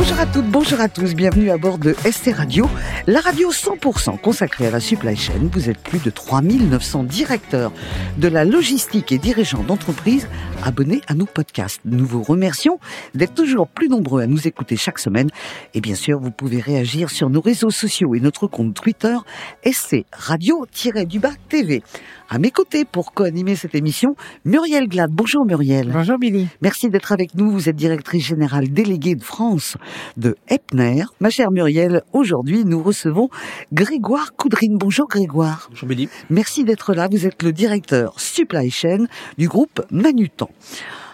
Bonjour à toutes, bonjour à tous, bienvenue à bord de ST Radio, la radio 100% consacrée à la supply chain. Vous êtes plus de 3900 directeurs de la logistique et dirigeants d'entreprise abonnés à nos podcasts. Nous vous remercions d'être toujours plus nombreux à nous écouter chaque semaine. Et bien sûr, vous pouvez réagir sur nos réseaux sociaux et notre compte Twitter SC Radio-du-bas TV. À mes côtés pour co-animer cette émission, Muriel Glad. Bonjour Muriel. Bonjour Billy. Merci d'être avec nous. Vous êtes directrice générale déléguée de France de Epner. Ma chère Muriel, aujourd'hui nous recevons Grégoire Coudrine. Bonjour Grégoire. Bonjour Billy. Merci d'être là. Vous êtes le directeur supply chain du groupe Manutan.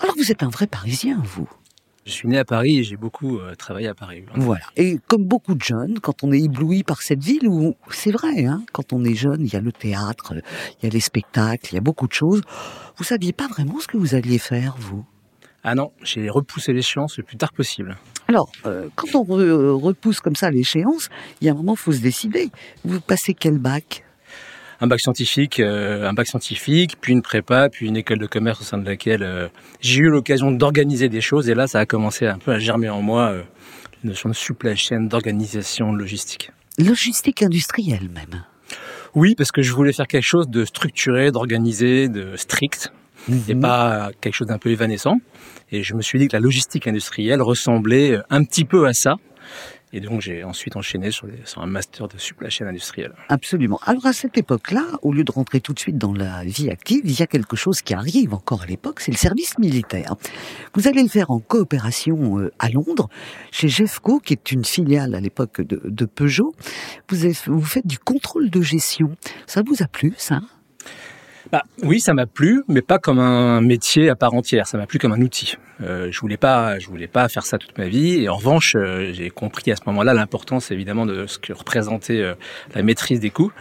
Alors vous êtes un vrai Parisien, vous je suis né à Paris et j'ai beaucoup euh, travaillé à Paris. Voilà. Et comme beaucoup de jeunes, quand on est ébloui par cette ville où c'est vrai, hein, quand on est jeune, il y a le théâtre, il y a les spectacles, il y a beaucoup de choses. Vous saviez pas vraiment ce que vous alliez faire, vous? Ah non, j'ai repoussé l'échéance le plus tard possible. Alors, euh, quand on re- repousse comme ça l'échéance, il y a un moment, faut se décider. Vous passez quel bac? Un bac scientifique, euh, un bac scientifique, puis une prépa, puis une école de commerce au sein de laquelle euh, j'ai eu l'occasion d'organiser des choses. Et là, ça a commencé un peu à germer en moi euh, la notion de supply chain, d'organisation, de logistique. Logistique industrielle même. Oui, parce que je voulais faire quelque chose de structuré, d'organisé, de strict, et Mhm. pas quelque chose d'un peu évanescent. Et je me suis dit que la logistique industrielle ressemblait un petit peu à ça. Et donc j'ai ensuite enchaîné sur, un master de supply chain industrielle. Absolument. Alors à cette époque-là, au lieu de rentrer tout de suite dans la vie active, il y a quelque chose qui arrive encore à l'époque, c'est le service militaire. Vous allez le faire en coopération euh, à Londres, chez Jeffco, qui est une filiale à l'époque de, de Peugeot. Vous, avez- vous faites du contrôle de gestion. Ça vous a plu, ça? Bah, oui, ça m'a plu, mais pas comme un métier à part entière. Ça m'a plu comme un outil. Euh, je voulais pas, je voulais pas faire ça toute ma vie. Et en revanche, euh, j'ai compris à ce moment-là l'importance évidemment de ce que représentait euh, la maîtrise des coûts.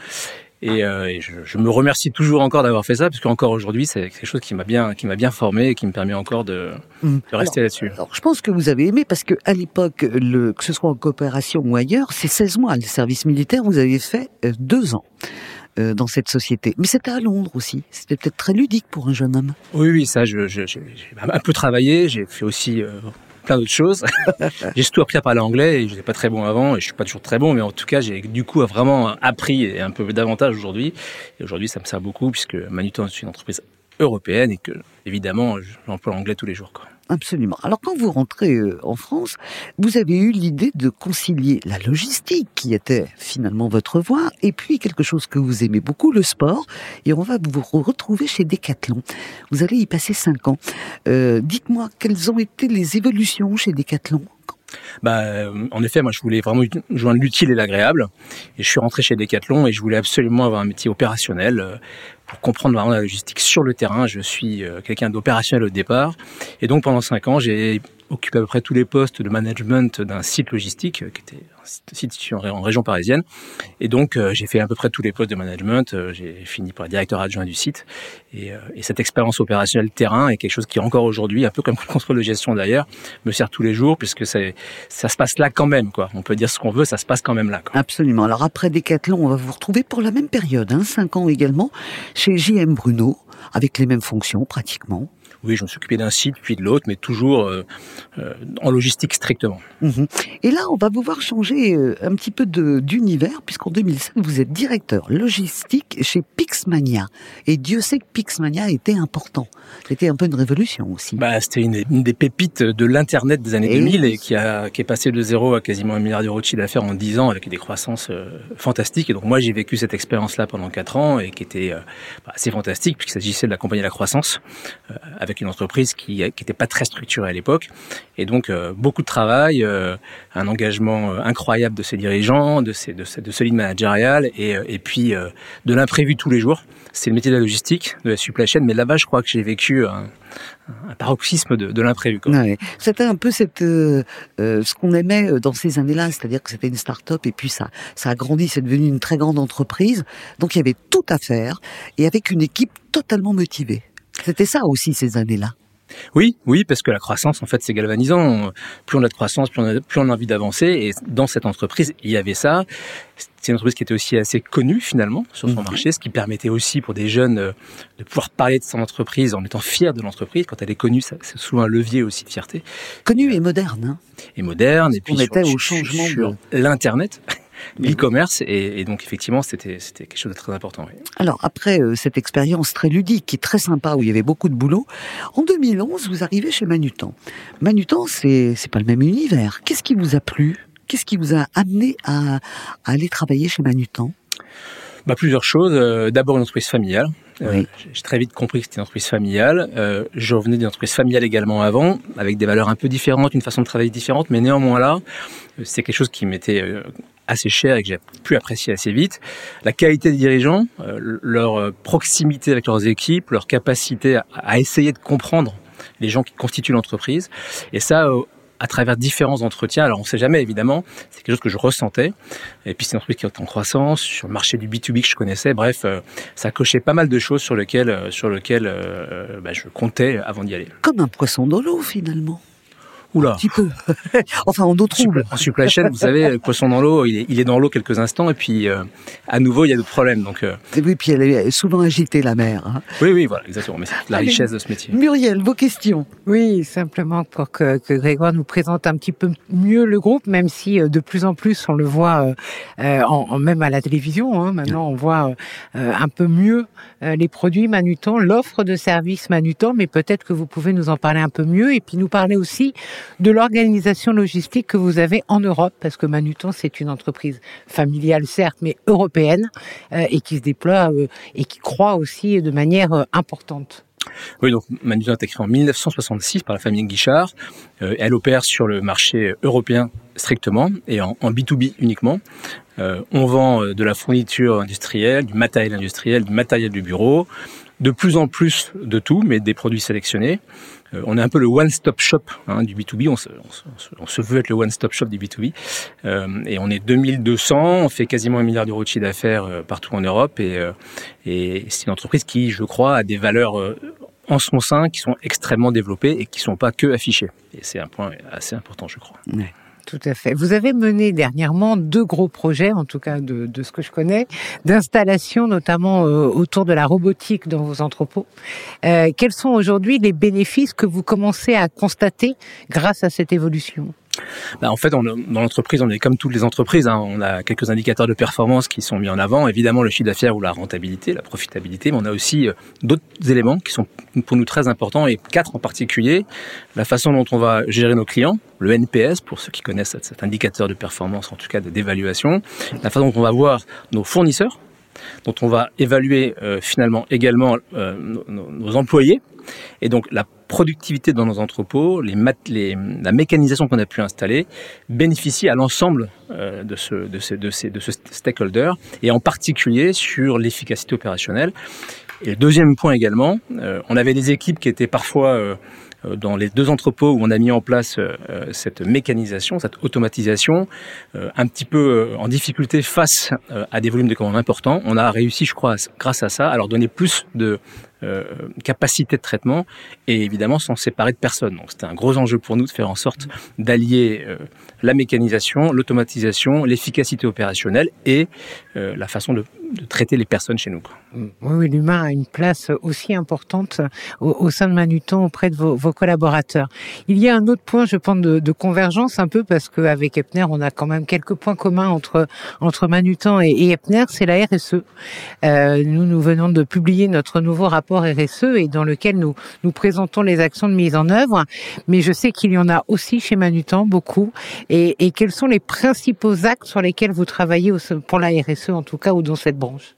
Et, euh, et je, je me remercie toujours encore d'avoir fait ça, parce qu'encore aujourd'hui, c'est quelque chose qui m'a bien, qui m'a bien formé et qui me permet encore de, Mm. de rester là-dessus. Alors, je pense que vous avez aimé parce que à l'époque, le, que ce soit en coopération ou ailleurs, c'est 16 mois. Le service militaire, vous avez fait euh, deux ans euh, dans cette société. Mais c'était à Londres aussi. C'était peut-être très ludique pour un jeune homme. Oui, oui, ça, j'ai un peu travaillé. J'ai fait aussi euh, plein d'autres choses. j'ai surtout appris à parler anglais et je n'étais pas très bon avant et je suis pas toujours très bon, mais en tout cas, j'ai du coup vraiment appris et un peu davantage aujourd'hui. Et aujourd'hui, ça me sert beaucoup puisque Manutan est une entreprise européenne et que, évidemment, j'emploie l'anglais tous les jours. Quoi. Absolument. Alors quand vous rentrez euh, en France, vous avez eu l'idée de concilier la logistique, qui était finalement votre voie, et puis quelque chose que vous aimez beaucoup, le sport. Et on va vous re- retrouver chez Decathlon. Vous allez y passer cinq ans. Euh, Dites-moi, quelles ont été les évolutions chez Decathlon? Bah, euh, en effet, moi, je voulais vraiment joindre l'utile et l'agréable. Et je suis rentré chez Decathlon et je voulais absolument avoir un métier opérationnel euh, pour comprendre vraiment la logistique sur le terrain. Je suis euh, quelqu'un d'opérationnel au départ. Et donc, pendant cinq ans, j'ai occupé à peu près tous les postes de management d'un site logistique euh, qui était un site- situé en, ré- en région parisienne. Et donc, euh, j'ai fait à peu près tous les postes de management. J'ai fini par être directeur adjoint du site. Et, et cette expérience opérationnelle terrain est quelque chose qui, encore aujourd'hui, un peu comme le contrôle de gestion d'ailleurs, me sert tous les jours puisque ça se passe là quand même, quoi. On peut dire ce qu'on veut, ça se passe quand même là, quoi. Absolument. Alors après Decathlon, on va vous retrouver pour la même période, hein, cinq ans également, chez JM Bruno, avec les mêmes fonctions pratiquement. Oui, je me suis occupé d'un site puis de l'autre, mais toujours euh, euh, en logistique strictement. Mhm. Et là, on va vous voir changer euh, un petit peu de- d'univers, puisqu'en 2007, vous êtes directeur logistique chez Pixmania. Et Dieu sait que Pixmania était important. C'était un peu une révolution aussi. Bah, c'était une, une des pépites de l'internet des années Eh 2000 oui. et qui a qui est passé de zéro à quasiment un milliard d'euros de chiffre d'affaires en 10 ans avec des croissances euh, fantastiques. Et donc moi, j'ai vécu cette expérience-là pendant 4 ans et qui était euh, bah, assez fantastique puisqu'il s'agissait de d'accompagner la croissance euh, avec une entreprise qui qui était pas très structurée à l'époque. Et donc euh, beaucoup de travail, euh, un engagement euh, incroyable de ses dirigeants, de ses de, de ce lead managérial et et puis de l'imprévu tous les jours. C'est le métier de la logistique, de la supply chain, mais là-bas, je crois que j'ai vécu un, paroxysme de, l'imprévu. C'était un peu ce qu'on aimait dans ces années-là, c'est-à-dire que c'était une start-up et puis ça, ça a grandi, c'est devenu une très grande entreprise. Donc il y avait tout à faire et avec une équipe totalement motivée. C'était ça aussi ces années-là. Oui, oui, parce que la croissance, en fait, c'est galvanisant. Plus on a de croissance, plus on a, plus on a envie d'avancer. Et dans cette entreprise, il y avait ça. C'est une entreprise qui était aussi assez connue finalement sur son mhm. marché, ce qui permettait aussi pour des jeunes euh, de pouvoir parler de son entreprise en étant fiers de l'entreprise. Quand elle est connue, c'est souvent un levier aussi de fierté. Connue et moderne. Hein. et moderne. Et puis on était au changement sur l'internet l'e-commerce et, donc effectivement c'était c'était quelque chose de très important. Alors après euh, cette expérience très ludique est très sympa où il y avait beaucoup de boulot, en 2011 vous arrivez chez Manutan. Manutan c'est c'est pas le même univers. Qu'est-ce qui vous a plu? Qu'est-ce qui vous a amené à, aller travailler chez Manutan? Bah, plusieurs choses. Euh, d'abord une entreprise familiale. Euh, j'ai très vite compris que c'était une entreprise familiale. je revenais d'une entreprise familiale également avant, avec des valeurs un peu différentes, une façon de travailler différente, mais néanmoins là, c'est quelque chose qui m'était assez cher et que j'ai pu apprécier assez vite. La qualité des dirigeants, euh, leur euh, proximité avec leurs équipes, leur capacité à, essayer de comprendre les gens qui constituent l'entreprise. Et ça, euh, à travers différents entretiens. Alors, on ne sait jamais, évidemment. C'est quelque chose que je ressentais. Et puis, c'est une entreprise qui est en croissance sur le marché du B2B que je connaissais. Bref, ça cochait pas mal de choses sur lesquelles, sur lesquelles bah, je comptais avant d'y aller. Comme un poisson dans l'eau, finalement. Oula. Un petit peu. enfin, en d'autres troubles. En supply chain, vous savez, le poisson dans l'eau, il est, il est dans l'eau quelques instants et puis euh, à nouveau, il y a d'autres problèmes. Donc, euh... oui, puis elle est souvent agitée, la mer. Hein. Oui, oui, voilà, exactement. Mais c'est la richesse de ce métier. Muriel, vos questions Oui, simplement pour que, que, Grégoire nous présente un petit peu mieux le groupe, même si euh, de plus en plus on le voit, euh, euh en, même à la télévision, hein, maintenant on voit un peu mieux les produits Manutan, l'offre de services Manutan, mais peut-être que vous pouvez nous en parler un peu mieux et puis nous parler aussi de l'organisation logistique que vous avez en Europe, parce que Manutan, c'est une entreprise familiale, certes, mais européenne, euh, et qui se déploie euh, et qui croît aussi de manière euh, importante. Oui, donc Manutan a été créé en 1966 par la famille Guichard. elle opère sur le marché européen strictement et en, en B2B uniquement. on vend de la fourniture industrielle, du matériel industriel, du matériel du bureau, de plus en plus de tout, mais des produits sélectionnés. Euh, on est un peu le one-stop shop hein, du B2B. On se, on, se, veut être le one-stop shop du B2B. Euh, et on est 2200, on fait quasiment un milliard d'euros de chiffre d'affaires euh, partout en Europe. Et, et c'est une entreprise qui, je crois, a des valeurs en son sein qui sont extrêmement développées et qui ne sont pas que affichées. Et c'est un point assez important, je crois. Tout à fait. Vous avez mené dernièrement deux gros projets, en tout cas de, ce que je connais, d'installation notamment euh, autour de la robotique dans vos entrepôts. Euh, quels sont aujourd'hui les bénéfices que vous commencez à constater grâce à cette évolution? Bah, en fait, dans l'entreprise, on est comme toutes les entreprises. Hein, on a quelques indicateurs de performance qui sont mis en avant. Évidemment, le chiffre d'affaires ou la rentabilité, la profitabilité, mais on a aussi euh, d'autres éléments qui sont pour nous très importants et quatre en particulier. La façon dont on va gérer nos clients, le NPS pour ceux qui connaissent cet indicateur de performance, en tout cas d'évaluation. La façon dont on va voir nos fournisseurs, dont on va évaluer euh, finalement également euh, nos, employés. Et donc la productivité dans nos entrepôts, la mécanisation qu'on a pu installer bénéficie à l'ensemble euh, de, ce, de, ces, de, ces, de ce stakeholder et en particulier sur l'efficacité opérationnelle. Et deuxième point également, on avait des équipes qui étaient parfois euh, dans les deux entrepôts où on a mis en place euh, euh, cette mécanisation, cette automatisation, un petit peu en difficulté face à des volumes de commandes importants, on a réussi, je crois, grâce à ça, à leur donner plus de capacité de traitement et évidemment sans séparer de personne. Donc c'était un gros enjeu pour nous de faire en sorte d'allier la mécanisation, l'automatisation, l'efficacité opérationnelle et la façon de traiter les personnes chez nous. Oui, l'humain a une place aussi importante au, sein de Manuton auprès de vos, collaborateurs. Il y a un autre point, je pense, de, convergence un peu parce qu'avec Epner, on a quand même quelques points communs entre entre Manutan et, et Epner, c'est la RSE. Euh, nous, nous venons de publier notre nouveau rapport RSE et dans lequel nous nous présentons les actions de mise en œuvre. Mais je sais qu'il y en a aussi chez Manutan beaucoup. Et, et quels sont les principaux actes sur lesquels vous travaillez pour la RSE en tout cas ou dans cette branche?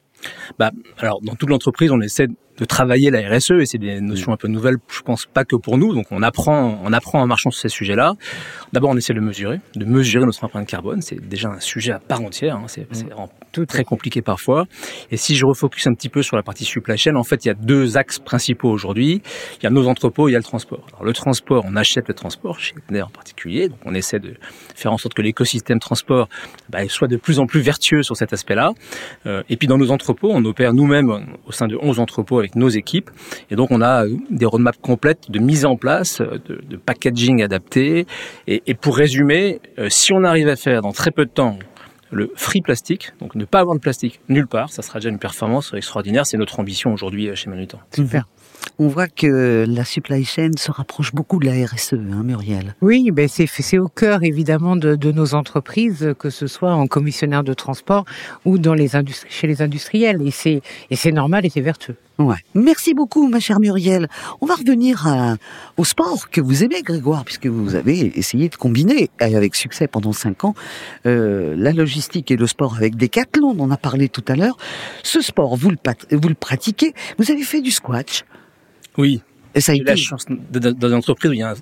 Bah, alors dans toute l'entreprise, on essaie de travailler la RSE et c'est des notions un peu nouvelles, je pense pas que pour nous. Donc on apprend, on apprend en marchant sur ces sujets-là. D'abord, on essaie de mesurer, de mesurer notre empreinte carbone. C'est déjà un sujet à part entière. Hein. C'est mmh. très compliqué parfois. Et si je refocus un petit peu sur la partie supply chain, en fait, il y a deux axes principaux aujourd'hui. Il y a nos entrepôts, il y a le transport. Alors le transport, on achète le transport chez Epner en particulier. Donc on essaie de faire en sorte que l'écosystème transport bah, soit de plus en plus vertueux sur cet aspect-là. Euh, et puis dans nos entrepôts, on opère nous-mêmes au sein de 11 entrepôts avec avec nos équipes. Et donc, on a des roadmaps complètes de mise en place, de, de packaging adapté. Et, et, pour résumer, si on arrive à faire dans très peu de temps le free plastique, donc ne pas avoir de plastique nulle part, ça sera déjà une performance extraordinaire. C'est notre ambition aujourd'hui chez Manutan. Super. On voit que la supply chain se rapproche beaucoup de la RSE, hein, Muriel. Oui, ben c'est c'est au cœur évidemment de, de, nos entreprises, que ce soit en commissionnaire de transport ou dans les industries, chez les industriels, et c'est et c'est normal et c'est vertueux. Ouais. Merci beaucoup, ma chère Muriel. On va revenir à, au sport que vous aimez, Grégoire, puisque vous avez essayé de combiner avec succès pendant cinq ans euh, la logistique et le sport avec Decathlon. On en a parlé tout à l'heure. Ce sport, vous le, vous le pratiquez. Vous avez fait du squash. Oui. Et ça a J'ai été. la chance de- dans une entreprise où il y a un,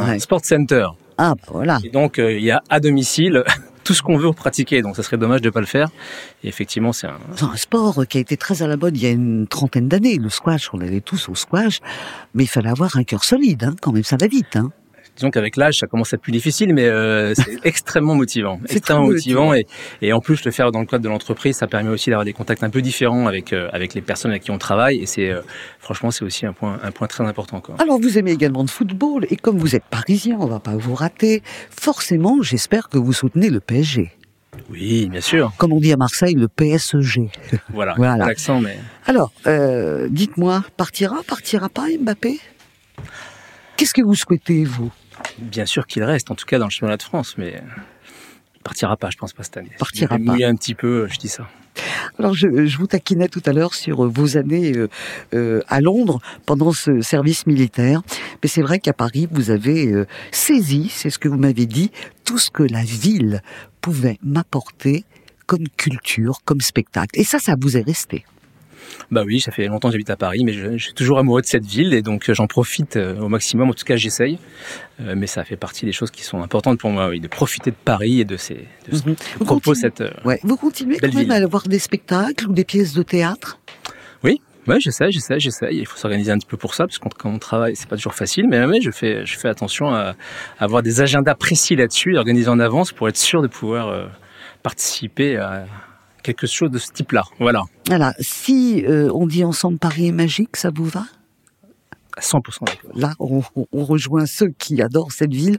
un Ouais. sport center. Ah, bah voilà. Et donc, euh, il y a à domicile tout ce qu'on veut pratiquer. Donc, ça serait dommage de ne pas le faire. Et effectivement, c'est un, sport qui a été très à la mode il y a une trentaine d'années. Le squash, on allait tous au squash, mais il fallait avoir un cœur solide, hein, quand même, ça va vite. Hein. Disons qu'avec l'âge, ça commence à être plus difficile, mais euh, c'est extrêmement motivant. C'est Extrêmement motivant. Et, et en plus, le faire dans le cadre de l'entreprise, ça permet aussi d'avoir des contacts un peu différents avec, euh, avec les personnes avec qui on travaille. Et c'est, euh, franchement, c'est aussi un point, un point très important. Quoi. Alors, vous aimez également le football, et comme vous êtes parisien, on va pas vous rater. Forcément, j'espère que vous soutenez le PSG. Oui, bien sûr. Comme on dit à Marseille, le PSG. Voilà. Voilà. L'accent, mais Alors, dites-moi, partira, partira pas Mbappé? Qu'est-ce que vous souhaitez, vous? Bien sûr qu'il reste, en tout cas dans le championnat de France, mais euh, il partira pas, je pense pas cette année. Partira vais pas. un petit peu, je dis ça. Alors, je, je vous taquinais tout à l'heure sur euh, vos années euh, euh, à Londres pendant ce service militaire. Mais c'est vrai qu'à Paris, vous avez euh, saisi, c'est ce que vous m'avez dit, tout ce que la ville pouvait m'apporter comme culture, comme spectacle. Et ça, ça vous est resté. Bah oui, ça fait longtemps que j'habite à Paris, mais je, je suis toujours amoureux de cette ville et donc euh, j'en profite euh, au maximum. En tout cas, j'essaye. Euh, mais ça fait partie des choses qui sont importantes pour moi, oui, de profiter de Paris et de ces de ce Mhm. que Vous continuez- cette. euh, Ouais. Vous continuez Belle quand même ville. à avoir des spectacles ou des pièces de théâtre? Oui, ouais, j'essaie, j'essaie, j'essaie. Il faut s'organiser un petit peu pour ça, parce que quand on travaille, c'est pas toujours facile. Mais ouais, je fais, je fais attention à, à avoir des agendas précis là-dessus, organisés en avance pour être sûr de pouvoir euh, participer à quelque chose de ce type-là. Voilà, Voilà. Si euh, on dit ensemble Paris est magique, ça vous va? À 100% d'accord. Là, on, rejoint ceux qui adorent cette ville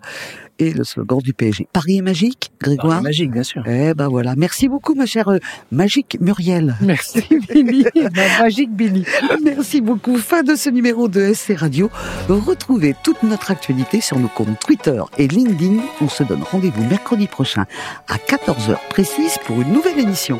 et le slogan du PSG. Paris est magique, Grégoire Paris magique, bien sûr. Eh ben voilà. Merci beaucoup, ma chère euh, magique Muriel. Merci Billy, Ma magique Billy. Merci beaucoup. Fin de ce numéro de SC Radio. Retrouvez toute notre actualité sur nos comptes Twitter et LinkedIn. On se donne rendez-vous mercredi prochain à 14h précise pour une nouvelle émission.